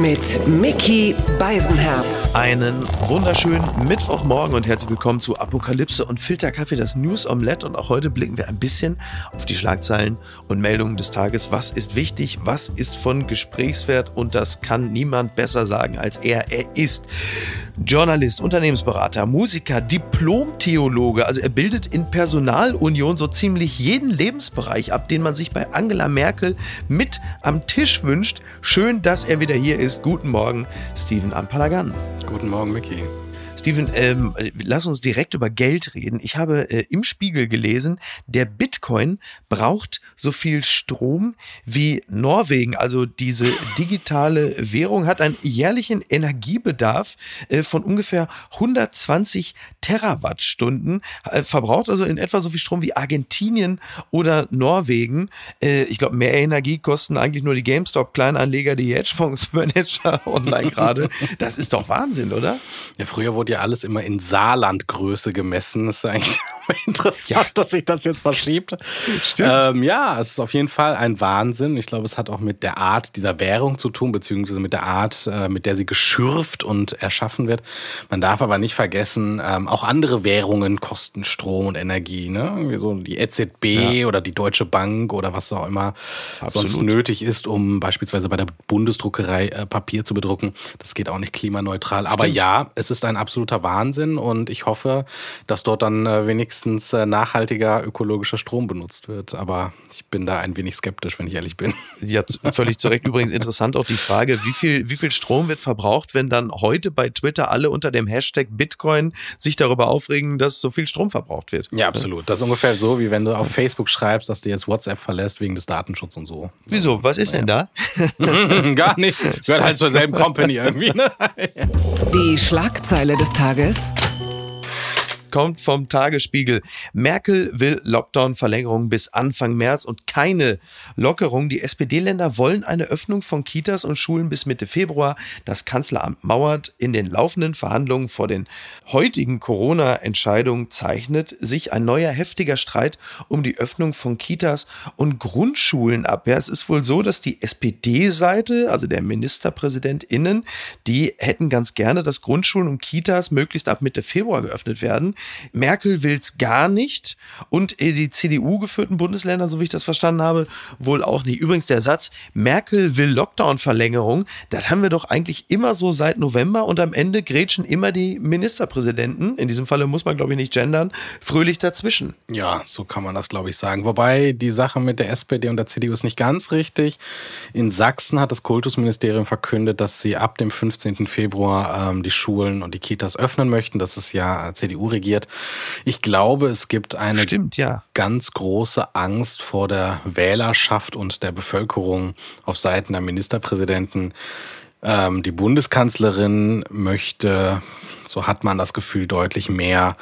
Mit Mickey Beisenherz. Einen wunderschönen Mittwochmorgen und herzlich willkommen zu Apokalypse und Filterkaffee, das News Omelette. Und auch heute blicken wir ein bisschen auf die Schlagzeilen und Meldungen des Tages. Was ist wichtig? Was ist von Gesprächswert? Und das kann niemand besser sagen als er. Er ist Journalist, Unternehmensberater, Musiker, Diplom-Theologe. Also er bildet in Personalunion so ziemlich jeden Lebensbereich ab, den man sich bei Angela Merkel mit am Tisch wünscht. Schön, dass er wieder hier ist. Guten Morgen, Steven Ampalagan. Guten Morgen, Mickey. Steven, ähm, lass uns direkt über Geld reden. Ich habe äh, im Spiegel gelesen, der Bitcoin braucht so viel Strom wie Norwegen. Also diese digitale Währung hat einen jährlichen Energiebedarf äh, von ungefähr 120 Terawattstunden, äh, verbraucht also in etwa so viel Strom wie Argentinien oder Norwegen. Äh, ich glaube, mehr Energie kosten eigentlich nur die GameStop-Kleinanleger, die Hedgefondsmanager online gerade. Das ist doch Wahnsinn, oder? Ja, früher wurde ja alles immer in Saarlandgröße gemessen. Das ist eigentlich interessant, ja. dass sich das jetzt verschiebt. Stimmt. Ähm, ja, es ist auf jeden Fall ein Wahnsinn. Ich glaube, es hat auch mit der Art dieser Währung zu tun, beziehungsweise mit der Art, äh, mit der sie geschürft und erschaffen wird. Man darf aber nicht vergessen, ähm, auch andere Währungen kosten Strom und Energie. Ne? Wie so die EZB ja. oder die Deutsche Bank oder was auch immer Absolut. sonst nötig ist, um beispielsweise bei der Bundesdruckerei äh, Papier zu bedrucken. Das geht auch nicht klimaneutral. Aber Stimmt. ja, es ist ein absoluter Wahnsinn und ich hoffe, dass dort dann äh, wenigstens wenigstens äh, nachhaltiger ökologischer Strom benutzt wird. Aber ich bin da ein wenig skeptisch, wenn ich ehrlich bin. Ja, völlig zu Recht. Übrigens interessant auch die Frage, wie viel, wie viel Strom wird verbraucht, wenn dann heute bei Twitter alle unter dem Hashtag Bitcoin sich darüber aufregen, dass so viel Strom verbraucht wird. Ja, absolut. Das ist ungefähr so, wie wenn du auf Facebook schreibst, dass du jetzt WhatsApp verlässt wegen des Datenschutzes und so. Wieso? Was ist denn da? Gar nichts. Gehört halt zur selben Company irgendwie. Ne? Die Schlagzeile des Tages kommt vom Tagesspiegel. Merkel will Lockdown-Verlängerung bis Anfang März und keine Lockerung. Die SPD-Länder wollen eine Öffnung von Kitas und Schulen bis Mitte Februar. Das Kanzleramt mauert. In den laufenden Verhandlungen vor den heutigen Corona-Entscheidungen zeichnet sich ein neuer heftiger Streit um die Öffnung von Kitas und Grundschulen ab. Ja, es ist wohl so, dass die SPD-Seite, also der MinisterpräsidentInnen, die hätten ganz gerne, dass Grundschulen und Kitas möglichst ab Mitte Februar geöffnet werden. Merkel will es gar nicht und die CDU-geführten Bundesländer, so wie ich das verstanden habe, wohl auch nicht. Übrigens der Satz, Merkel will Lockdown-Verlängerung, das haben wir doch eigentlich immer so seit November und am Ende grätschen immer die Ministerpräsidenten, in diesem Falle muss man glaube ich nicht gendern, fröhlich dazwischen. Ja, so kann man das glaube ich sagen. Wobei die Sache mit der SPD und der CDU ist nicht ganz richtig. In Sachsen hat das Kultusministerium verkündet, dass sie ab dem 15. Februar ähm, die Schulen und die Kitas öffnen möchten. Das ist ja CDU-Regierung reagiert. Ich glaube, es gibt eine Stimmt, ja. ganz große Angst vor der Wählerschaft und der Bevölkerung auf Seiten der Ministerpräsidenten. Ähm, die Bundeskanzlerin möchte, so hat man das Gefühl, deutlich mehr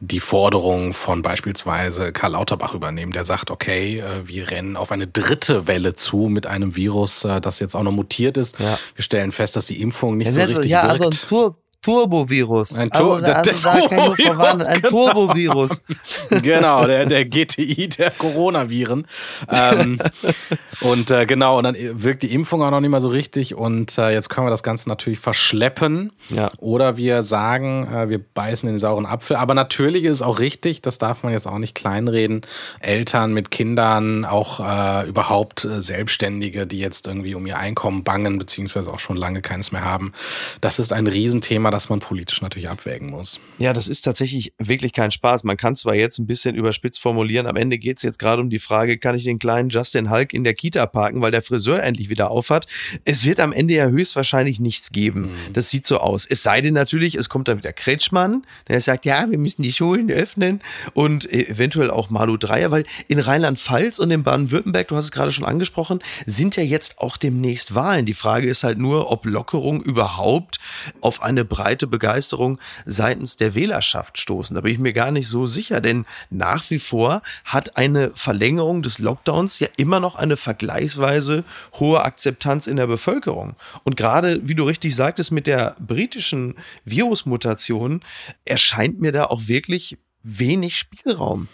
die Forderungen von beispielsweise Karl Lauterbach übernehmen, der sagt, okay, äh, wir rennen auf eine dritte Welle zu mit einem Virus, äh, das jetzt auch noch mutiert ist. Ja. Wir stellen fest, dass die Impfung nicht ja, so richtig ja, wirkt. Also ein Tour Turbovirus. Ein, Tur also, also, ich ein genau. Turbovirus. genau, der, der GTI der Coronaviren. ähm, und äh, genau, und dann wirkt die Impfung auch noch nicht mal so richtig. Und äh, jetzt können wir das Ganze natürlich verschleppen. Ja. Oder wir sagen, äh, wir beißen in den sauren Apfel. Aber natürlich ist es auch richtig, das darf man jetzt auch nicht kleinreden. Eltern mit Kindern, auch äh, überhaupt äh, Selbstständige, die jetzt irgendwie um ihr Einkommen bangen, beziehungsweise auch schon lange keins mehr haben. Das ist ein Riesenthema Thema, das man politisch natürlich abwägen muss. Ja, das ist tatsächlich wirklich kein Spaß. Man kann zwar jetzt ein bisschen überspitzt formulieren, am Ende geht es jetzt gerade um die Frage, kann ich den kleinen Justin Hulk in der Kita parken, weil der Friseur endlich wieder aufhat. Es wird am Ende ja höchstwahrscheinlich nichts geben. Mhm. Das sieht so aus. Es sei denn natürlich, es kommt dann wieder Kretschmann, der sagt, ja, wir müssen die Schulen öffnen und eventuell auch Malu Dreier, weil in Rheinland-Pfalz und in Baden-Württemberg, du hast es gerade schon angesprochen, sind ja jetzt auch demnächst Wahlen. Die Frage ist halt nur, ob Lockerung überhaupt auf eine breite Begeisterung seitens der Wählerschaft stoßen. Da bin ich mir gar nicht so sicher, denn nach wie vor hat eine Verlängerung des Lockdowns ja immer noch eine vergleichsweise hohe Akzeptanz in der Bevölkerung. Und gerade, wie du richtig sagtest, mit der britischen Virusmutation erscheint mir da auch wirklich wenig Spielraum.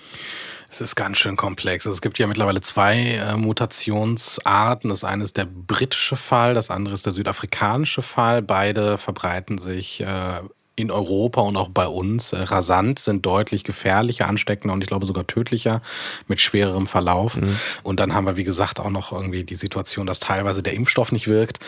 Es ist ganz schön komplex. Also es gibt ja mittlerweile zwei äh, Mutationsarten. Das eine ist der britische Fall, das andere ist der südafrikanische Fall. Beide verbreiten sich äh, in Europa und auch bei uns äh, rasant, sind deutlich gefährlicher, ansteckender und ich glaube sogar tödlicher mit schwererem Verlauf. Mhm. Und dann haben wir, wie gesagt, auch noch irgendwie die Situation, dass teilweise der Impfstoff nicht wirkt.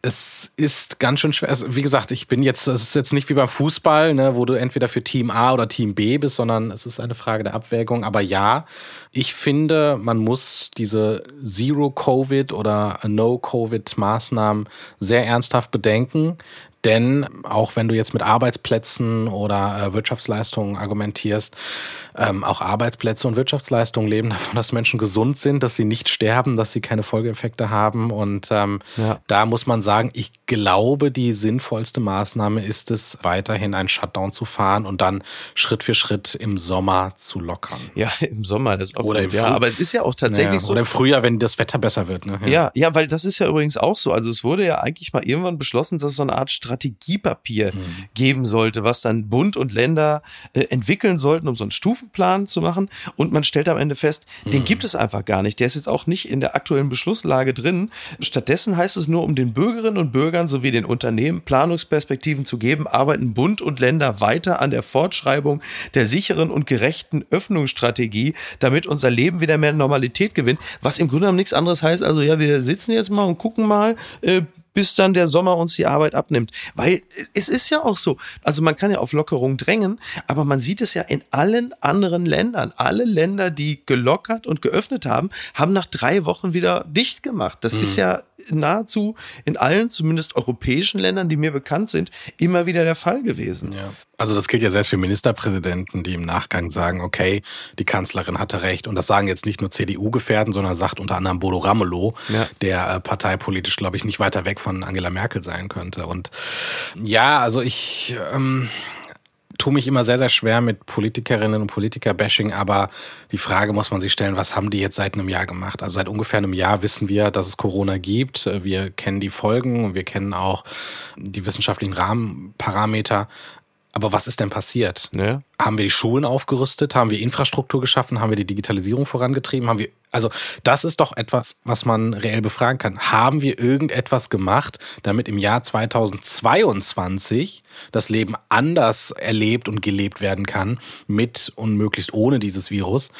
Es ist ganz schön schwer. Also, wie gesagt, ich bin jetzt, es ist jetzt nicht wie beim Fußball, ne, wo du entweder für Team A oder Team B bist, sondern es ist eine Frage der Abwägung. Aber ja, ich finde, man muss diese Zero-Covid oder No-Covid-Maßnahmen sehr ernsthaft bedenken. Denn auch wenn du jetzt mit Arbeitsplätzen oder äh, Wirtschaftsleistungen argumentierst, ähm, auch Arbeitsplätze und Wirtschaftsleistungen leben davon, dass Menschen gesund sind, dass sie nicht sterben, dass sie keine Folgeeffekte haben. Und ähm, ja. da muss man sagen, ich glaube, die sinnvollste Maßnahme ist es, weiterhin einen Shutdown zu fahren und dann Schritt für Schritt im Sommer zu lockern. Ja, im Sommer, das auch oder im ja, aber es ist ja auch tatsächlich ja, so. Oder im Frühjahr, wenn das Wetter besser wird. Ne? Ja. ja, ja, weil das ist ja übrigens auch so. Also es wurde ja eigentlich mal irgendwann beschlossen, dass es so eine Art Strategie Strategiepapier mhm. geben sollte, was dann Bund und Länder äh, entwickeln sollten, um so einen Stufenplan zu machen. Und man stellt am Ende fest, mhm. den gibt es einfach gar nicht. Der ist jetzt auch nicht in der aktuellen Beschlusslage drin. Stattdessen heißt es nur, um den Bürgerinnen und Bürgern sowie den Unternehmen Planungsperspektiven zu geben, arbeiten Bund und Länder weiter an der Fortschreibung der sicheren und gerechten Öffnungsstrategie, damit unser Leben wieder mehr Normalität gewinnt. Was im Grunde genommen nichts anderes heißt, also ja, wir sitzen jetzt mal und gucken mal, äh, bis dann der Sommer uns die Arbeit abnimmt. Weil es ist ja auch so, also man kann ja auf Lockerung drängen, aber man sieht es ja in allen anderen Ländern. Alle Länder, die gelockert und geöffnet haben, haben nach drei Wochen wieder dicht gemacht. Das mhm. ist ja nahezu in allen, zumindest europäischen Ländern, die mir bekannt sind, immer wieder der Fall gewesen. Ja. Also das gilt ja selbst für Ministerpräsidenten, die im Nachgang sagen, okay, die Kanzlerin hatte recht. Und das sagen jetzt nicht nur CDU-Gefährden, sondern sagt unter anderem Bodo Ramelow, ja. der äh, parteipolitisch, glaube ich, nicht weiter weg von Angela Merkel sein könnte. Und ja, also ich... Ähm, tue mich immer sehr, sehr schwer mit Politikerinnen und Politiker-Bashing, aber die Frage muss man sich stellen, was haben die jetzt seit einem Jahr gemacht? Also seit ungefähr einem Jahr wissen wir, dass es Corona gibt. Wir kennen die Folgen und wir kennen auch die wissenschaftlichen Rahmenparameter. Aber was ist denn passiert? Ja. Haben wir die Schulen aufgerüstet? Haben wir Infrastruktur geschaffen? Haben wir die Digitalisierung vorangetrieben? Haben wir, also, das ist doch etwas, was man reell befragen kann. Haben wir irgendetwas gemacht, damit im Jahr 2022 das Leben anders erlebt und gelebt werden kann, mit und möglichst ohne dieses Virus?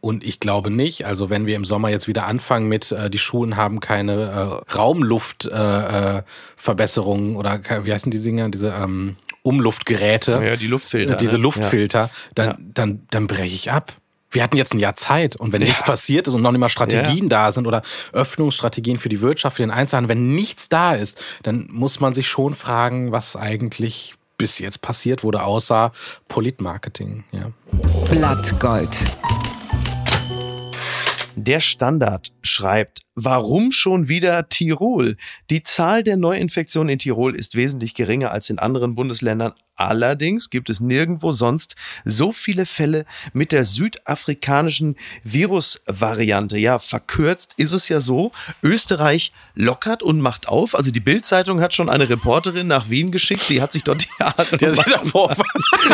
Und ich glaube nicht. Also, wenn wir im Sommer jetzt wieder anfangen mit, äh, die Schulen haben keine äh, Raumluftverbesserungen äh, äh oder wie heißen die Dinger? Diese ähm, Umluftgeräte. Ja, die Luftfilter. Diese ne? Luftfilter, dann, ja. dann, dann breche ich ab. Wir hatten jetzt ein Jahr Zeit und wenn ja. nichts passiert ist und noch nicht mal Strategien ja. da sind oder Öffnungsstrategien für die Wirtschaft, für den Einzelhandel, wenn nichts da ist, dann muss man sich schon fragen, was eigentlich bis jetzt passiert wurde, außer Politmarketing. Ja. Blattgold. Der Standard schreibt, warum schon wieder Tirol? Die Zahl der Neuinfektionen in Tirol ist wesentlich geringer als in anderen Bundesländern, Allerdings gibt es nirgendwo sonst so viele Fälle mit der südafrikanischen Virusvariante. Ja, verkürzt ist es ja so. Österreich lockert und macht auf. Also die Bildzeitung hat schon eine Reporterin nach Wien geschickt. Die hat sich dort die Haare die hat davor,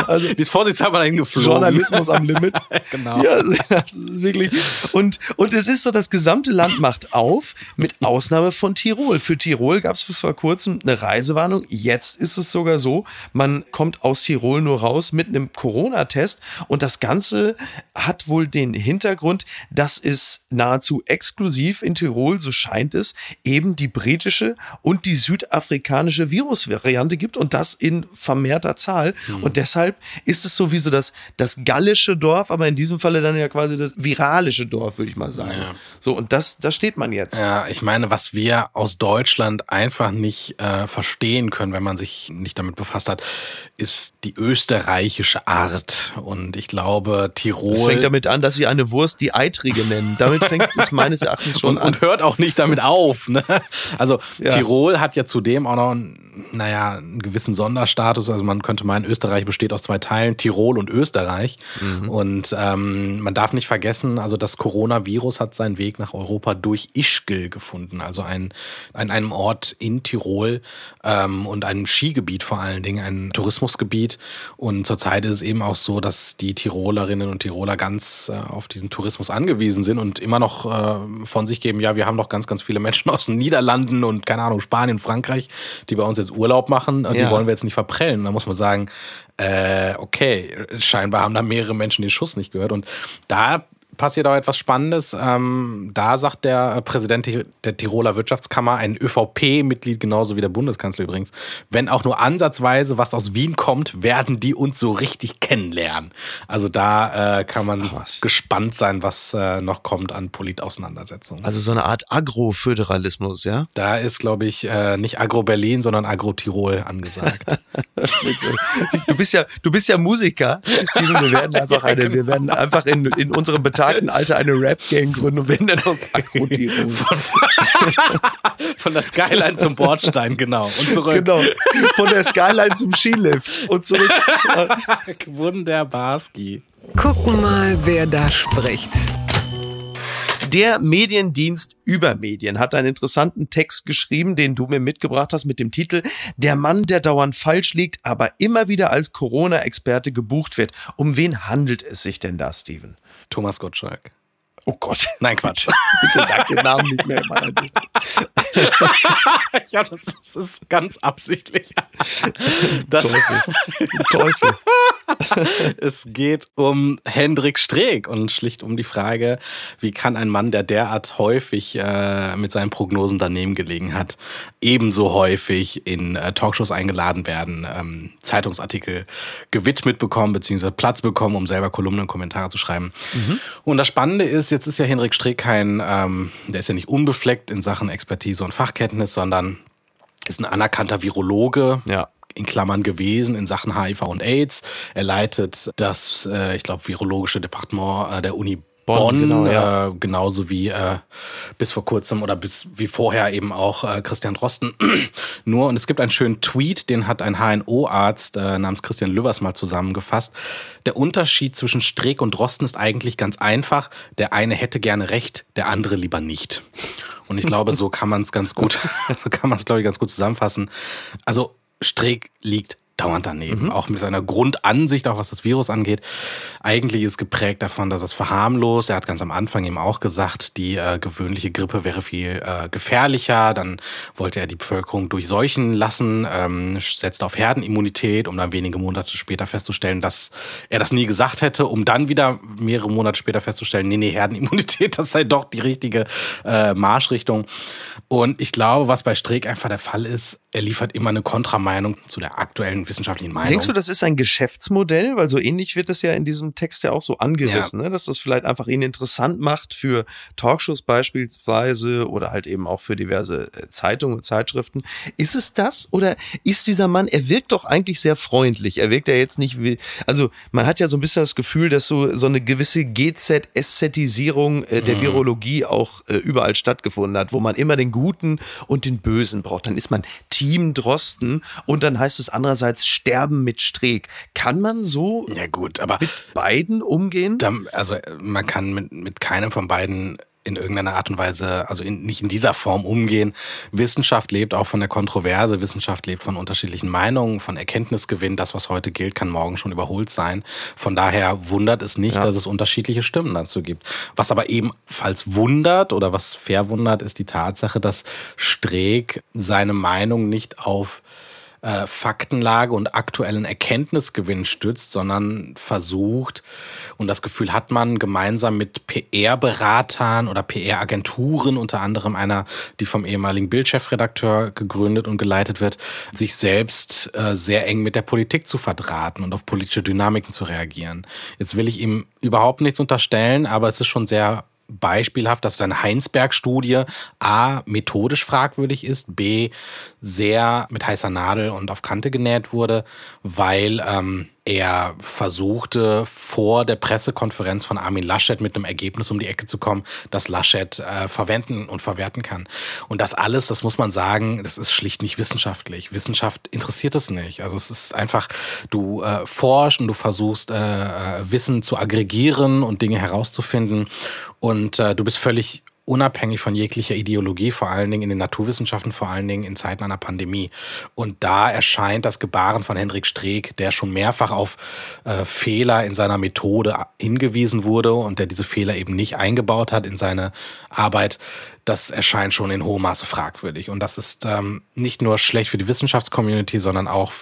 also die ist vorsichtshalber dahin geflogen. Journalismus am Limit. genau. Ja, das ist wirklich. Und, und es ist so, das gesamte Land macht auf, mit Ausnahme von Tirol. Für Tirol gab es bis vor kurzem eine Reisewarnung. Jetzt ist es sogar so, man kommt aus Tirol nur raus mit einem Corona-Test. Und das Ganze hat wohl den Hintergrund, dass es nahezu exklusiv in Tirol, so scheint es, eben die britische und die südafrikanische Virusvariante gibt und das in vermehrter Zahl. Mhm. Und deshalb ist es sowieso das, das gallische Dorf, aber in diesem Falle dann ja quasi das viralische Dorf, würde ich mal sagen. Ja. So, und das, da steht man jetzt. Ja, ich meine, was wir aus Deutschland einfach nicht äh, verstehen können, wenn man sich nicht damit befasst hat, ist die österreichische Art. Und ich glaube, Tirol. Es fängt damit an, dass sie eine Wurst die Eitrige nennen. Damit fängt es meines Erachtens schon und, an. Und hört auch nicht damit auf. Ne? Also ja. Tirol hat ja zudem auch noch, naja, einen gewissen Sonderstatus. Also man könnte meinen, Österreich besteht aus zwei Teilen, Tirol und Österreich. Mhm. Und ähm, man darf nicht vergessen, also das Coronavirus hat seinen Weg nach Europa durch Ischgl gefunden, also ein, an einem Ort in Tirol ähm, und einem Skigebiet vor allen Dingen, ein Tourismusgebiet. Und zurzeit ist es eben auch so, dass die Tirolerinnen und Tiroler ganz äh, auf diesen Tourismus angewiesen sind und immer noch äh, von sich geben, ja, wir haben noch ganz, ganz viele Menschen aus den Niederlanden und keine Ahnung, Spanien, Frankreich, die bei uns jetzt Urlaub machen und ja. die wollen wir jetzt nicht verprellen. Und da muss man sagen, äh, okay, scheinbar haben da mehrere Menschen den Schuss nicht gehört. Und da passiert auch etwas Spannendes. Ähm, da sagt der Präsident der Tiroler Wirtschaftskammer, ein ÖVP-Mitglied, genauso wie der Bundeskanzler übrigens, wenn auch nur ansatzweise was aus Wien kommt, werden die uns so richtig kennenlernen. Also da äh, kann man Krass. gespannt sein, was äh, noch kommt an Politauseinandersetzungen. Also so eine Art Agroföderalismus, ja? Da ist, glaube ich, äh, nicht Agro-Berlin, sondern Agro-Tirol angesagt. du, bist ja, du bist ja Musiker. Simon, wir werden einfach, eine, wir werden einfach in, in unserem Beteiligung Alter eine Rap-Gang gründen und wir nennen uns Akrotirung. Von, von, der Skyline zum Bordstein, genau. Und zurück. Genau. Von der Skyline zum Skilift und zurück. Wunderbarski. Gucken mal, wer da spricht. Der Mediendienst über Medien hat einen interessanten Text geschrieben, den du mir mitgebracht hast mit dem Titel Der Mann, der dauernd falsch liegt, aber immer wieder als Corona-Experte gebucht wird. Um wen handelt es sich denn da, Steven? Thomas Gottschalk. Oh Gott. Nein, Quatsch. Bitte sag den Namen nicht mehr. ja, das, das, ist ganz absichtlich. Das Teufel. Teufel. es geht um Hendrik Streeck und schlicht um die Frage, wie kann ein Mann, der derart häufig äh, mit seinen Prognosen daneben gelegen hat, ebenso häufig in äh, Talkshows eingeladen werden, ähm, Zeitungsartikel gewidmet bekommen, beziehungsweise Platz bekommen, um selber Kolumnen und Kommentare zu schreiben. Mhm. Und das Spannende ist, jetzt ist ja Hendrik Streeck kein, ähm, der ist ja nicht unbefleckt in Sachen Expertise und Fachkenntnis, sondern ist ein anerkannter Virologe. Ja in Klammern gewesen in Sachen HIV und AIDS. Er leitet das, äh, ich glaube, virologische Departement äh, der Uni Bonn, genau, ja. äh, genauso wie äh, bis vor kurzem oder bis wie vorher eben auch äh, Christian Drosten. Nur, und es gibt einen schönen Tweet, den hat ein HNO-Arzt äh, namens Christian Lübbers mal zusammengefasst. Der Unterschied zwischen Streeck und Drosten ist eigentlich ganz einfach. Der eine hätte gerne recht, der andere lieber nicht. Und ich glaube, so kann man es ganz gut, so kann man es, glaube ich, ganz gut zusammenfassen. Also Streeck liegt dauernd daneben. Mhm. Auch mit seiner Grundansicht, auch was das Virus angeht. Eigentlich ist geprägt davon, dass es verharmlos. Er hat ganz am Anfang eben auch gesagt, die äh, gewöhnliche Grippe wäre viel äh, gefährlicher. Dann wollte er die Bevölkerung durchseuchen lassen, ähm, setzt auf Herdenimmunität, um dann wenige Monate später festzustellen, dass er das nie gesagt hätte, um dann wieder mehrere Monate später festzustellen, nee, nee, Herdenimmunität, das sei doch die richtige äh, Marschrichtung. Und ich glaube, was bei Streeck einfach der Fall ist, er liefert immer eine Kontrameinung zu der aktuellen wissenschaftlichen Meinung. Denkst du, das ist ein Geschäftsmodell? Weil so ähnlich wird es ja in diesem Text ja auch so angerissen, ja. ne? dass das vielleicht einfach ihn interessant macht für Talkshows beispielsweise oder halt eben auch für diverse äh, Zeitungen und Zeitschriften. Ist es das oder ist dieser Mann, er wirkt doch eigentlich sehr freundlich. Er wirkt ja jetzt nicht wie, also man hat ja so ein bisschen das Gefühl, dass so, so eine gewisse GZ-Ästhetisierung äh, der mhm. Virologie auch äh, überall stattgefunden hat, wo man immer den Guten und den Bösen braucht. Dann ist man Team Drosten und dann heißt es andererseits Sterben mit Streeck. Kann man so ja gut, aber mit beiden umgehen? Dann, also man kann mit, mit keinem von beiden in irgendeiner Art und Weise, also in, nicht in dieser Form umgehen. Wissenschaft lebt auch von der Kontroverse, Wissenschaft lebt von unterschiedlichen Meinungen, von Erkenntnisgewinn. Das, was heute gilt, kann morgen schon überholt sein. Von daher wundert es nicht, ja. dass es unterschiedliche Stimmen dazu gibt. Was aber ebenfalls wundert oder was verwundert, ist die Tatsache, dass Streeck seine Meinung nicht auf äh, Faktenlage und aktuellen Erkenntnisgewinn stützt, sondern versucht, und das Gefühl hat man, gemeinsam mit PR-Beratern oder PR-Agenturen, unter anderem einer, die vom ehemaligen Bildchefredakteur gegründet und geleitet wird, sich selbst äh, sehr eng mit der Politik zu verdrahten und auf politische Dynamiken zu reagieren. Jetzt will ich ihm überhaupt nichts unterstellen, aber es ist schon sehr beispielhaft, dass seine Heinsberg-Studie A methodisch fragwürdig ist, B sehr mit heißer Nadel und auf Kante genäht wurde, weil ähm, er versuchte vor der Pressekonferenz von Armin Laschet mit einem Ergebnis um die Ecke zu kommen, das Laschet äh, verwenden und verwerten kann. Und das alles, das muss man sagen, das ist schlicht nicht wissenschaftlich. Wissenschaft interessiert es nicht. Also es ist einfach, du äh, forschst und du versuchst äh, äh Wissen zu aggregieren und Dinge herauszufinden und äh, du bist völlig unabhängig von jeglicher Ideologie, vor allen Dingen in den Naturwissenschaften, vor allen Dingen in Zeiten einer Pandemie. Und da erscheint das Gebaren von Hendrik Streeck, der schon mehrfach auf äh, Fehler in seiner Methode hingewiesen wurde und der diese Fehler eben nicht eingebaut hat in seine Arbeit, das erscheint schon in hohem Maße fragwürdig. Und das ist ähm, nicht nur schlecht für die Wissenschaftscommunity, sondern auch,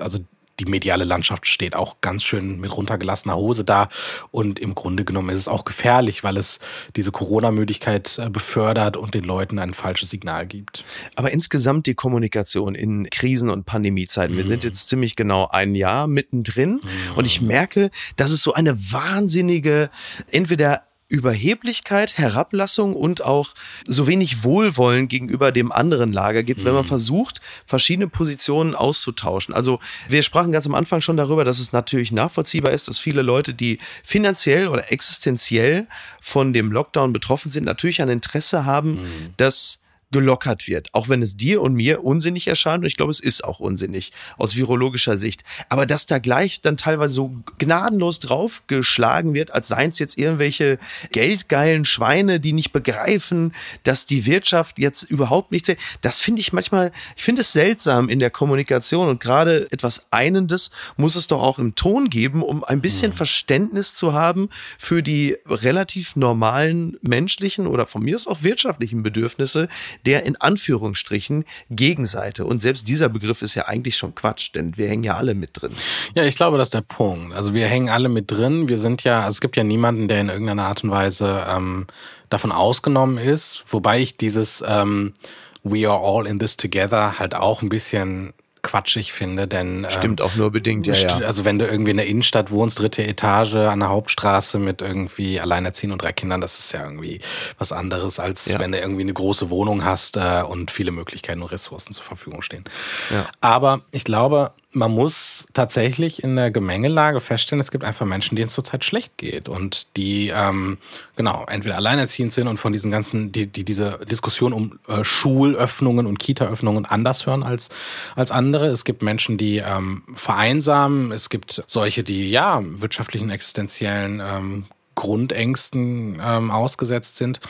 also die mediale Landschaft steht auch ganz schön mit runtergelassener Hose da. Und im Grunde genommen ist es auch gefährlich, weil es diese Corona-Müdigkeit äh, befördert und den Leuten ein falsches Signal gibt. Aber insgesamt die Kommunikation in Krisen- und Pandemiezeiten. Mhm. Wir sind jetzt ziemlich genau ein Jahr mittendrin mhm. und ich merke, dass es so eine wahnsinnige, entweder Überheblichkeit, Herablassung und auch so wenig Wohlwollen gegenüber dem anderen Lager gibt, mhm. wenn man mhm. versucht, verschiedene Positionen auszutauschen. Also wir sprachen ganz am Anfang schon darüber, dass es natürlich nachvollziehbar ist, dass viele Leute, die finanziell oder existenziell von dem Lockdown betroffen sind, natürlich ein Interesse haben, mhm. dass gelockert wird. Auch wenn es dir und mir unsinnig erscheint, und ich glaube, es ist auch unsinnig aus virologischer Sicht. Aber dass da gleich dann teilweise so gnadenlos draufgeschlagen wird, als seien es jetzt irgendwelche geldgeilen Schweine, die nicht begreifen, dass die Wirtschaft jetzt überhaupt nichts, das finde ich manchmal, ich finde es seltsam in der Kommunikation und gerade etwas Einendes muss es doch auch im Ton geben, um ein bisschen mhm. Verständnis zu haben für die relativ normalen menschlichen oder von mir aus auch wirtschaftlichen Bedürfnisse, der in Anführungsstrichen Gegenseite. Und selbst dieser Begriff ist ja eigentlich schon Quatsch, denn wir hängen ja alle mit drin. Ja, ich glaube, das ist der Punkt. Also wir hängen alle mit drin. Wir sind ja, also es gibt ja niemanden, der in irgendeiner Art und Weise ähm, davon ausgenommen ist. Wobei ich dieses ähm, We are all in this together halt auch ein bisschen quatschig finde, denn stimmt ähm, auch nur bedingt, ja, ja. Also wenn du irgendwie in der Innenstadt wohnst, dritte Etage an der Hauptstraße mit irgendwie Alleinerziehenden und drei Kindern, das ist ja irgendwie was anderes, als ja. wenn du irgendwie eine große Wohnung hast äh, und viele Möglichkeiten und Ressourcen zur Verfügung stehen. Ja. Aber ich glaube, man muss tatsächlich in der Gemengelage feststellen, es gibt einfach Menschen, denen es zurzeit schlecht geht und die ähm, genau entweder alleinerziehend sind und von diesen ganzen, die, die diese Diskussion um äh, Schulöffnungen und Kitaöffnungen anders hören als, als andere. Es gibt Menschen, die ähm, vereinsamen, es gibt solche, die ja wirtschaftlichen, existenziellen ähm, Grundängsten ähm, ausgesetzt sind.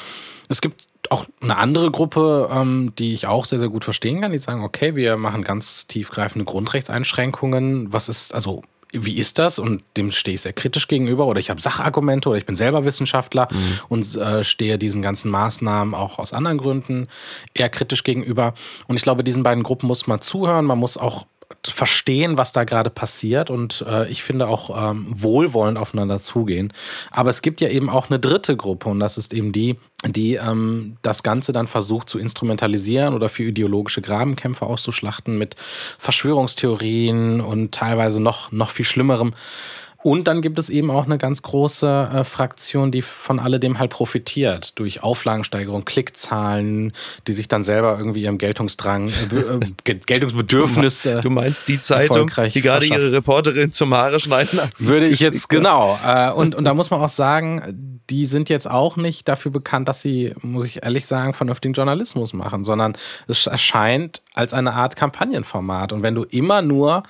Es gibt auch eine andere Gruppe, ähm, die ich auch sehr, sehr gut verstehen kann, die sagen, okay, wir machen ganz tiefgreifende Grundrechtseinschränkungen. Was ist, also wie ist das? Und dem stehe ich sehr kritisch gegenüber. Oder ich habe Sachargumente oder ich bin selber Wissenschaftler mhm. und äh, stehe diesen ganzen Maßnahmen auch aus anderen Gründen eher kritisch gegenüber. Und ich glaube, diesen beiden Gruppen muss man zuhören. Man muss auch verstehen, was da gerade passiert und äh, ich finde auch ähm, wohlwollend aufeinander zugehen. Aber es gibt ja eben auch eine dritte Gruppe und das ist eben die, die ähm, das Ganze dann versucht zu instrumentalisieren oder für ideologische Grabenkämpfe auszuschlachten mit Verschwörungstheorien und teilweise noch, noch viel Schlimmerem. Und dann gibt es eben auch eine ganz große äh, Fraktion, die von alledem halt profitiert. Durch Auflagensteigerung, Klickzahlen, die sich dann selber irgendwie ihrem Geltungsdrang, äh, äh Geltungsbedürfnis. Äh, du meinst die Zeitung, die gerade ihre Reporterin zum Haare schneiden hat? Würde ich jetzt, genau. Äh, und, und da muss man auch sagen, die sind jetzt auch nicht dafür bekannt, dass sie, muss ich ehrlich sagen, vernünftigen Journalismus machen, sondern es erscheint als eine Art Kampagnenformat. Und wenn du immer nur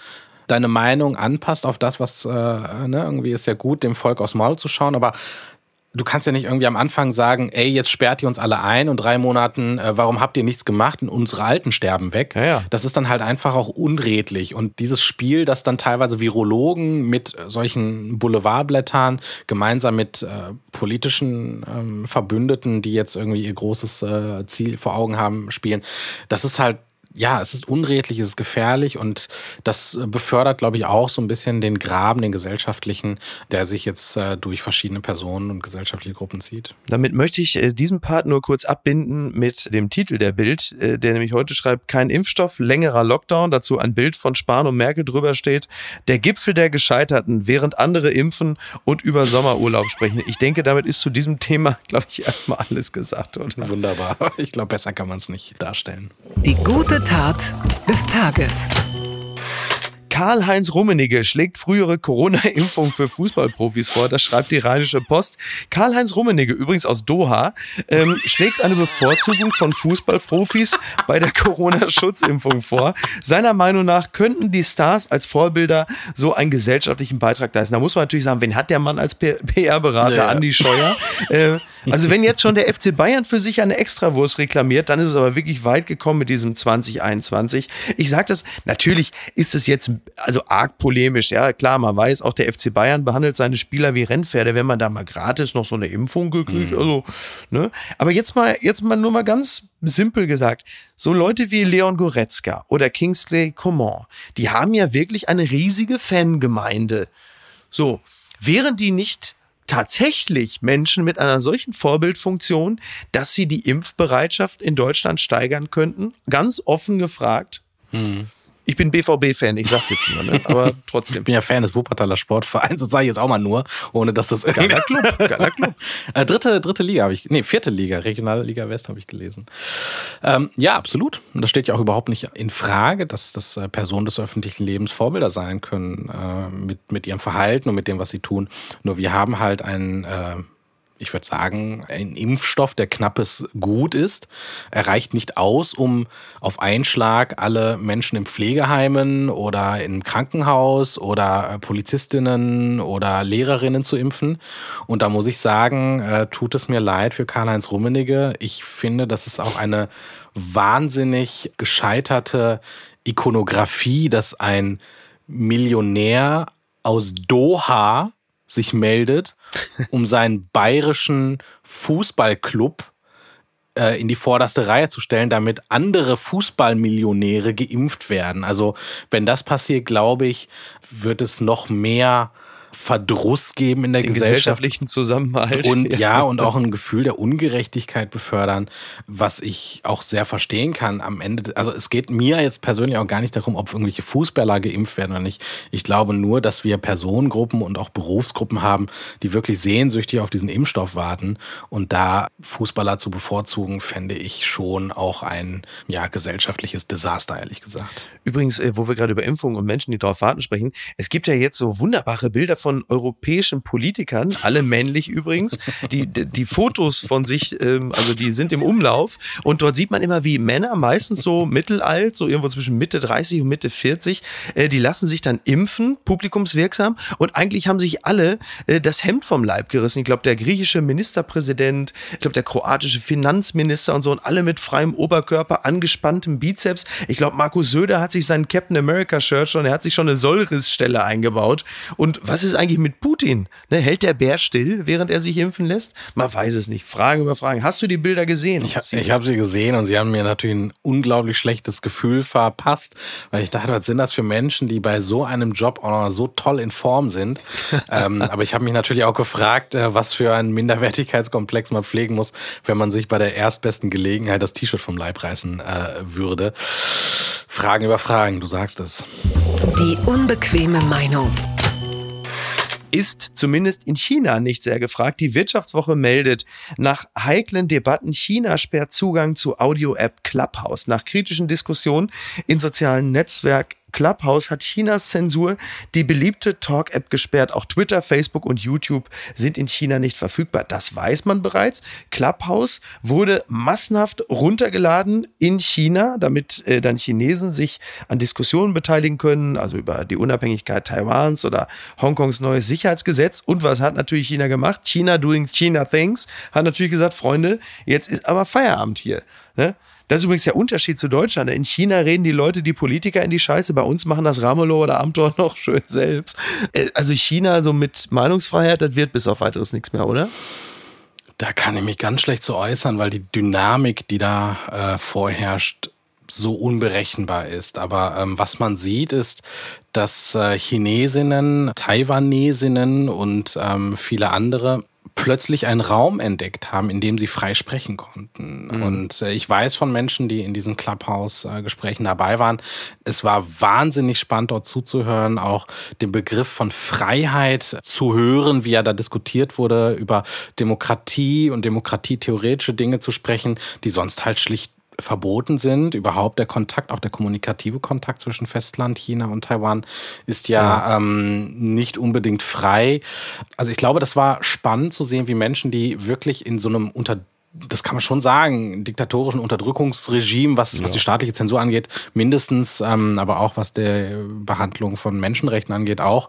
deine Meinung anpasst auf das, was äh, ne, irgendwie ist ja gut, dem Volk aufs Maul zu schauen, aber du kannst ja nicht irgendwie am Anfang sagen, ey, jetzt sperrt ihr uns alle ein und drei Monaten, äh, warum habt ihr nichts gemacht und unsere Alten sterben weg. Ja, ja. Das ist dann halt einfach auch unredlich. Und dieses Spiel, das dann teilweise Virologen mit solchen Boulevardblättern gemeinsam mit äh, politischen ähm, Verbündeten, die jetzt irgendwie ihr großes äh, Ziel vor Augen haben, spielen, das ist halt ja, es ist unredlich, es ist gefährlich und das befördert, glaube ich, auch so ein bisschen den Graben, den gesellschaftlichen, der sich jetzt äh, durch verschiedene Personen und gesellschaftliche Gruppen zieht. Damit möchte ich äh, diesen Part nur kurz abbinden mit dem Titel der Bild, äh, der nämlich heute schreibt, kein Impfstoff, längerer Lockdown, dazu ein Bild von Spahn und Merkel drüber steht, der Gipfel der Gescheiterten, während andere impfen und über Sommerurlaub sprechen. Ich denke, damit ist zu diesem Thema, glaube ich, erstmal alles gesagt. Oder? Wunderbar. Ich glaube, besser kann man es nicht darstellen. Die gute Tat des Tages. Karl-Heinz Rummenigge schlägt frühere Corona-Impfung für Fußballprofis vor. Das schreibt die Rheinische Post. Karl-Heinz Rummenigge, übrigens aus Doha, ähm, schlägt eine Bevorzugung von Fußballprofis bei der Corona-Schutzimpfung vor. Seiner Meinung nach könnten die Stars als Vorbilder so einen gesellschaftlichen Beitrag leisten. Da muss man natürlich sagen, wen hat der Mann als PR-Berater? Ja. Andi Scheuer. Äh, also wenn jetzt schon der FC Bayern für sich eine Extrawurst reklamiert, dann ist es aber wirklich weit gekommen mit diesem 2021. Ich sage das, natürlich ist es jetzt also arg polemisch. Ja, klar, man weiß, auch der FC Bayern behandelt seine Spieler wie Rennpferde, wenn man da mal gratis noch so eine Impfung gekriegt. Mhm. Also, ne? Aber jetzt mal, jetzt mal nur mal ganz simpel gesagt, so Leute wie Leon Goretzka oder Kingsley Coman, die haben ja wirklich eine riesige Fangemeinde. So, wären die nicht tatsächlich Menschen mit einer solchen Vorbildfunktion, dass sie die Impfbereitschaft in Deutschland steigern könnten? Ganz offen gefragt. Hm. Ich bin BVB-Fan, ich sag's jetzt nur, ne? aber trotzdem. Ich bin ja Fan des Wuppertaler Sportvereins, das sage ich jetzt auch mal nur, ohne dass das irgendwie... Geiler Club, geiler Club. äh, dritte, dritte Liga habe ich, nee, vierte Liga, Regionale Liga West habe ich gelesen. Ähm, ja, absolut. Und das steht ja auch überhaupt nicht in Frage, dass, dass äh, Personen des öffentlichen Lebens Vorbilder sein können äh, mit, mit ihrem Verhalten und mit dem, was sie tun. Nur wir haben halt einen äh, ich würde sagen, ein Impfstoff, der knappes Gut ist. Er reicht nicht aus, um auf einen Schlag alle Menschen in Pflegeheimen oder im Krankenhaus oder äh, Polizistinnen oder Lehrerinnen zu impfen. Und da muss ich sagen, äh, tut es mir leid für Karl-Heinz Rummenigge. Ich finde, das ist auch eine wahnsinnig gescheiterte Ikonografie, dass ein Millionär aus Doha sich meldet um seinen bayerischen Fußballclub äh, in die vorderste Reihe zu stellen, damit andere Fußballmillionäre geimpft werden. Also wenn das passiert, glaube ich, wird es noch mehr Verdruss geben in der Den Gesellschaft. gesellschaftlichen Zusammenhalt. Und ja. ja, und auch ein Gefühl der Ungerechtigkeit befördern, was ich auch sehr verstehen kann am Ende. Also es geht mir jetzt persönlich auch gar nicht darum, ob irgendwelche Fußballer geimpft werden oder nicht. Ich glaube nur, dass wir Personengruppen und auch Berufsgruppen haben, die wirklich sehnsüchtig auf diesen Impfstoff warten. Und da Fußballer zu bevorzugen, fände ich schon auch ein ja, gesellschaftliches Desaster, ehrlich gesagt. Übrigens, äh, wo wir gerade über Impfungen und Menschen, die darauf warten, sprechen, es gibt ja jetzt so wunderbare Bilder von von europäischen Politikern, alle männlich übrigens, die, die Fotos von sich, ähm, also die sind im Umlauf und dort sieht man immer, wie Männer, meistens so mittelalt, so irgendwo zwischen Mitte 30 und Mitte 40, äh, die lassen sich dann impfen, publikumswirksam und eigentlich haben sich alle äh, das Hemd vom Leib gerissen. Ich glaube, der griechische Ministerpräsident, ich glaube, der kroatische Finanzminister und so und alle mit freiem Oberkörper, angespanntem Bizeps. Ich glaube, Markus Söder hat sich seinen Captain America Shirt schon, er hat sich schon eine Sollrissstelle eingebaut. Und was ist eigentlich mit Putin? Ne, hält der Bär still, während er sich impfen lässt? Man weiß es nicht. Fragen über Fragen. Hast du die Bilder gesehen? Ich, ich habe sie gesehen und sie haben mir natürlich ein unglaublich schlechtes Gefühl verpasst, weil ich dachte, was sind das für Menschen, die bei so einem Job auch noch so toll in Form sind? ähm, aber ich habe mich natürlich auch gefragt, äh, was für einen Minderwertigkeitskomplex man pflegen muss, wenn man sich bei der erstbesten Gelegenheit das T-Shirt vom Leib reißen äh, würde. Fragen über Fragen, du sagst es. Die unbequeme Meinung ist zumindest in China nicht sehr gefragt. Die Wirtschaftswoche meldet, nach heiklen Debatten China sperrt Zugang zu Audio-App Clubhouse. Nach kritischen Diskussionen in sozialen Netzwerken Clubhouse hat Chinas Zensur die beliebte Talk-App gesperrt. Auch Twitter, Facebook und YouTube sind in China nicht verfügbar. Das weiß man bereits. Clubhouse wurde massenhaft runtergeladen in China, damit äh, dann Chinesen sich an Diskussionen beteiligen können, also über die Unabhängigkeit Taiwans oder Hongkongs neues Sicherheitsgesetz. Und was hat natürlich China gemacht? China doing China things. Hat natürlich gesagt, Freunde, jetzt ist aber Feierabend hier. Ne? Das ist übrigens der Unterschied zu Deutschland. In China reden die Leute, die Politiker in die Scheiße. Bei uns machen das Ramelow oder Amtor noch schön selbst. Äh, also China so mit Meinungsfreiheit, das wird bis auf weiteres nichts mehr, oder? Da kann ich mich ganz schlecht zu äußern, weil die Dynamik, die da äh, vorherrscht, so unberechenbar ist. Aber ähm, was man sieht, ist, dass äh, Chinesinnen, Taiwanesinnen und ähm, viele andere plötzlich einen Raum entdeckt haben, in dem sie frei sprechen konnten. Mhm. Und äh, ich weiß von Menschen, die in diesen Clubhouse-Gesprächen dabei waren, es war wahnsinnig spannend, dort zuzuhören, auch den Begriff von Freiheit zu hören, wie er da diskutiert wurde, über Demokratie und demokratietheoretische Dinge zu sprechen, die sonst halt schlicht verboten sind. Überhaupt der Kontakt, auch der kommunikative Kontakt zwischen Festland, China und Taiwan ist ja, ja. Ähm, nicht unbedingt frei. Also ich glaube, das war spannend zu sehen, wie Menschen, die wirklich in so einem unter das kann man schon sagen, diktatorischen Unterdrückungsregime, was, ja. was die staatliche Zensur angeht, mindestens, ähm, aber auch was der Behandlung von Menschenrechten angeht, auch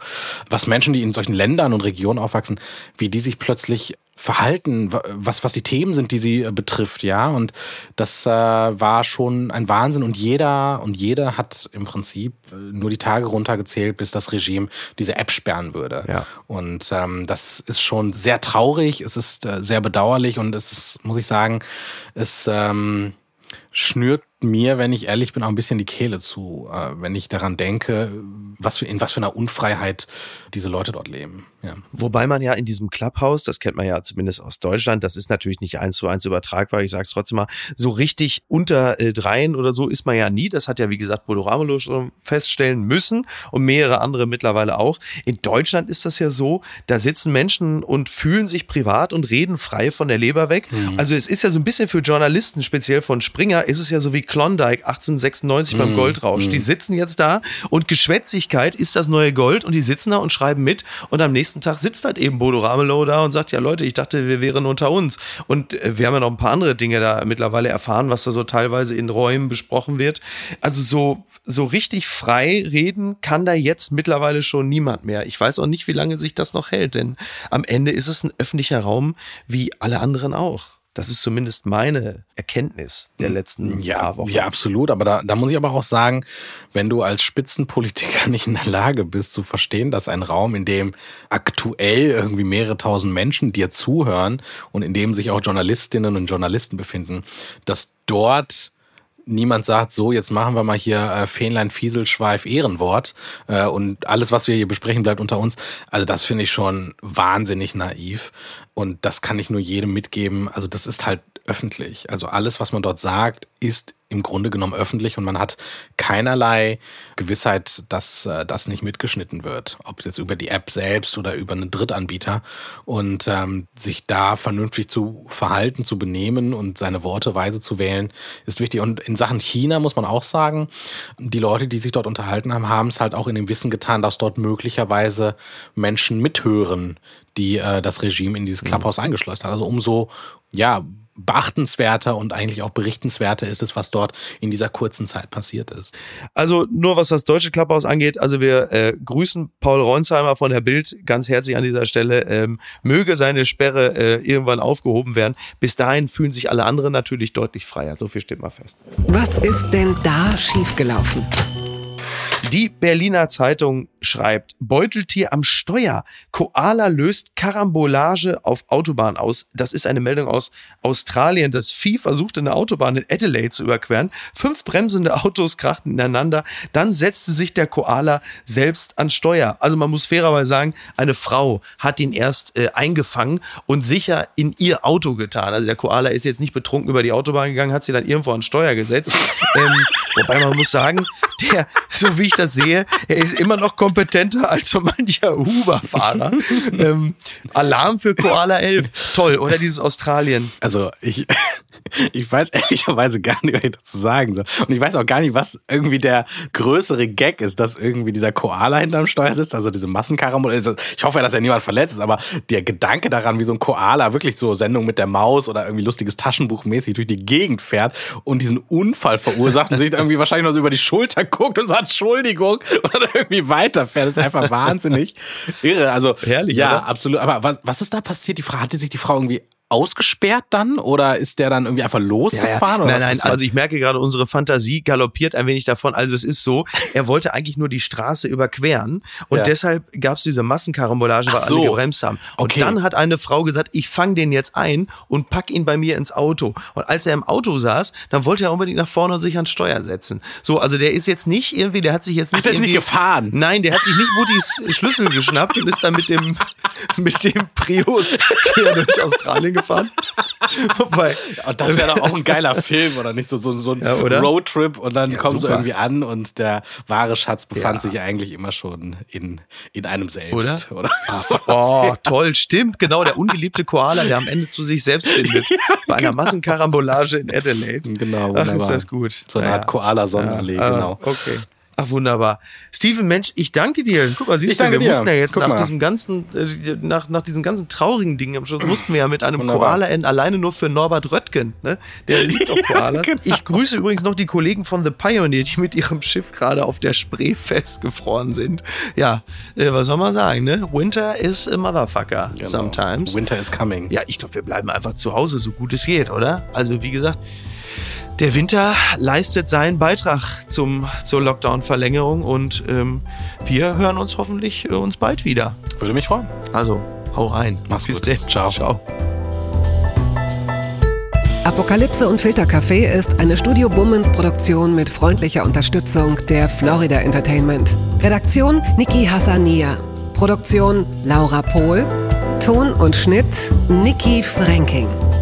was Menschen, die in solchen Ländern und Regionen aufwachsen, wie die sich plötzlich verhalten, was, was die Themen sind, die sie äh, betrifft, ja. Und das äh, war schon ein Wahnsinn. Und jeder und jeder hat im Prinzip äh, nur die Tage runtergezählt, bis das Regime diese App sperren würde. Ja. Und ähm, das ist schon sehr traurig, es ist äh, sehr bedauerlich und es ist, muss ich sagen, es ähm, schnürt mir, wenn ich ehrlich bin, auch ein bisschen die Kehle zu, äh, wenn ich daran denke, was für, in was für einer Unfreiheit diese Leute dort leben. Ja. Wobei man ja in diesem Clubhouse, das kennt man ja zumindest aus Deutschland, das ist natürlich nicht eins zu eins übertragbar, ich sage es trotzdem mal, so richtig unter äh, dreien oder so ist man ja nie. Das hat ja, wie gesagt, Bodo Ramelow schon feststellen müssen und mehrere andere mittlerweile auch. In Deutschland ist das ja so, da sitzen Menschen und fühlen sich privat und reden frei von der Leber weg. Mhm. Also es ist ja so ein bisschen für Journalisten, speziell von Springer, ist es ja so wie Klondike 1896 mm, beim Goldrausch. Mm. Die sitzen jetzt da und Geschwätzigkeit ist das neue Gold und die sitzen da und schreiben mit und am nächsten Tag sitzt halt eben Bodo Ramelow da und sagt, ja Leute, ich dachte, wir wären unter uns. Und äh, wir haben ja noch ein paar andere Dinge da mittlerweile erfahren, was da so teilweise in Räumen besprochen wird. Also so, so richtig frei reden kann da jetzt mittlerweile schon niemand mehr. Ich weiß auch nicht, wie lange sich das noch hält, denn am Ende ist es ein öffentlicher Raum wie alle anderen auch. Das ist zumindest meine Erkenntnis der letzten ja, paar Wochen. Ja, absolut. Aber da, da muss ich aber auch sagen, wenn du als Spitzenpolitiker nicht in der Lage bist zu verstehen, dass ein Raum, in dem aktuell irgendwie mehrere tausend Menschen dir zuhören und in dem sich auch Journalistinnen und Journalisten befinden, dass dort niemand sagt, so, jetzt machen wir mal hier äh, Fähnlein, Fieselschweif, Ehrenwort äh, und alles, was wir hier besprechen, bleibt unter uns. Also das finde ich schon wahnsinnig naiv und das kann ich nur jedem mitgeben. Also das ist halt öffentlich. Also alles, was man dort sagt, ist im Grunde genommen öffentlich und man hat keinerlei Gewissheit, dass äh, das nicht mitgeschnitten wird. Ob jetzt über die App selbst oder über einen Drittanbieter. Und ähm, sich da vernünftig zu verhalten, zu benehmen und seine Worte weise zu wählen, ist wichtig. Und in Sachen China muss man auch sagen, die Leute, die sich dort unterhalten haben, haben es halt auch in dem Wissen getan, dass dort möglicherweise Menschen mithören, die äh, das Regime in dieses mhm. Clubhouse eingeschleust hat. Also umso ja, beachtenswerter und eigentlich auch berichtenswerter ist es, was dort in dieser kurzen Zeit passiert ist. Also nur was das deutsche Clubhaus angeht, also wir äh, grüßen Paul Reunsheimer von der Bild ganz herzlich an dieser Stelle. Ähm, möge seine Sperre äh, irgendwann aufgehoben werden. Bis dahin fühlen sich alle anderen natürlich deutlich freier. So viel steht mal fest. Was ist denn da schiefgelaufen? Die Berliner Zeitung schreibt, Beuteltier am Steuer. Koala löst Karambolage auf Autobahn aus. Das ist eine Meldung aus Australien. Das Vieh versuchte eine Autobahn in Adelaide zu überqueren. Fünf bremsende Autos krachten ineinander. Dann setzte sich der Koala selbst an Steuer. Also man muss fairerweise sagen, eine Frau hat ihn erst äh, eingefangen und sicher in ihr Auto getan. Also der Koala ist jetzt nicht betrunken über die Autobahn gegangen, hat sie dann irgendwo an Steuer gesetzt. ähm, wobei man muss sagen, der, so wie ich das sehe, er ist immer noch kompetenter als so mancher Uber-Fahrer. ähm, Alarm für Koala 11. Toll, oder dieses Australien. Also ich, ich weiß ehrlicherweise gar nicht, was ich dazu sagen soll. Und ich weiß auch gar nicht, was irgendwie der größere Gag ist, dass irgendwie dieser Koala hinterm Steuer sitzt, also diese Massenkaramol. Also ich hoffe ja, dass ja niemand verletzt ist, aber der Gedanke daran, wie so ein Koala wirklich so Sendung mit der Maus oder irgendwie lustiges Taschenbuch mäßig durch die Gegend fährt und diesen Unfall verursacht und sich irgendwie wahrscheinlich noch so über die Schulter guckt und sagt Entschuldigung und dann irgendwie weiterfährt. Das ist einfach wahnsinnig irre. Also Herrlich, ja, oder? absolut. Aber was, was ist da passiert? Die Frau hatte sich die Frau irgendwie ausgesperrt dann oder ist der dann irgendwie einfach losgefahren? Ja, ja. Nein, nein, also ich merke gerade, unsere Fantasie galoppiert ein wenig davon. Also es ist so, er wollte eigentlich nur die Straße überqueren und ja. deshalb gab es diese Massenkarambolage, weil so. alle gebremst haben. Und okay. dann hat eine Frau gesagt, ich fange den jetzt ein und pack ihn bei mir ins Auto. Und als er im Auto saß, dann wollte er unbedingt nach vorne und sich ans Steuer setzen. So, also der ist jetzt nicht irgendwie, der hat sich jetzt nicht. Ach, der ist nicht gefahren. Nein, der hat sich nicht Mutis Schlüssel geschnappt und ist dann mit dem, mit dem Prius quer durch Australien gefahren. Wobei, und das wäre doch auch ein geiler Film, oder nicht? So, so, so ein ja, Roadtrip und dann ja, kommen sie irgendwie an und der wahre Schatz befand ja. sich eigentlich immer schon in, in einem selbst. Oder? oder Ach, oh, toll, stimmt. Genau, der ungeliebte Koala, der am Ende zu sich selbst findet. bei einer Massenkarambolage in Adelaide. Genau, wunderbar. Ach, ist das gut. So eine Art Koala-Sonnenallee, genau. Okay. Ach, wunderbar. Steven, Mensch, ich danke dir. Guck mal, siehst du, wir dir. mussten ja jetzt Guck nach mal. diesem ganzen, äh, nach, nach diesen ganzen traurigen Dingen am Schluss, mussten wir ja mit einem Koala-N alleine nur für Norbert Röttgen, ne? Der liebt auch Koala. genau. Ich grüße übrigens noch die Kollegen von The Pioneer, die mit ihrem Schiff gerade auf der Spree festgefroren sind. Ja, äh, was soll man sagen, ne? Winter is a motherfucker genau. sometimes. Winter is coming. Ja, ich glaube, wir bleiben einfach zu Hause, so gut es geht, oder? Also, wie gesagt, der Winter leistet seinen Beitrag zum, zur Lockdown-Verlängerung und ähm, wir hören uns hoffentlich äh, uns bald wieder. Würde mich freuen. Also, hau rein. Mach's Bis gut. Ciao. Ciao. Apokalypse und Filtercafé ist eine Studio Bummens Produktion mit freundlicher Unterstützung der Florida Entertainment. Redaktion Niki Hassania. Produktion Laura Pohl. Ton und Schnitt Niki Franking.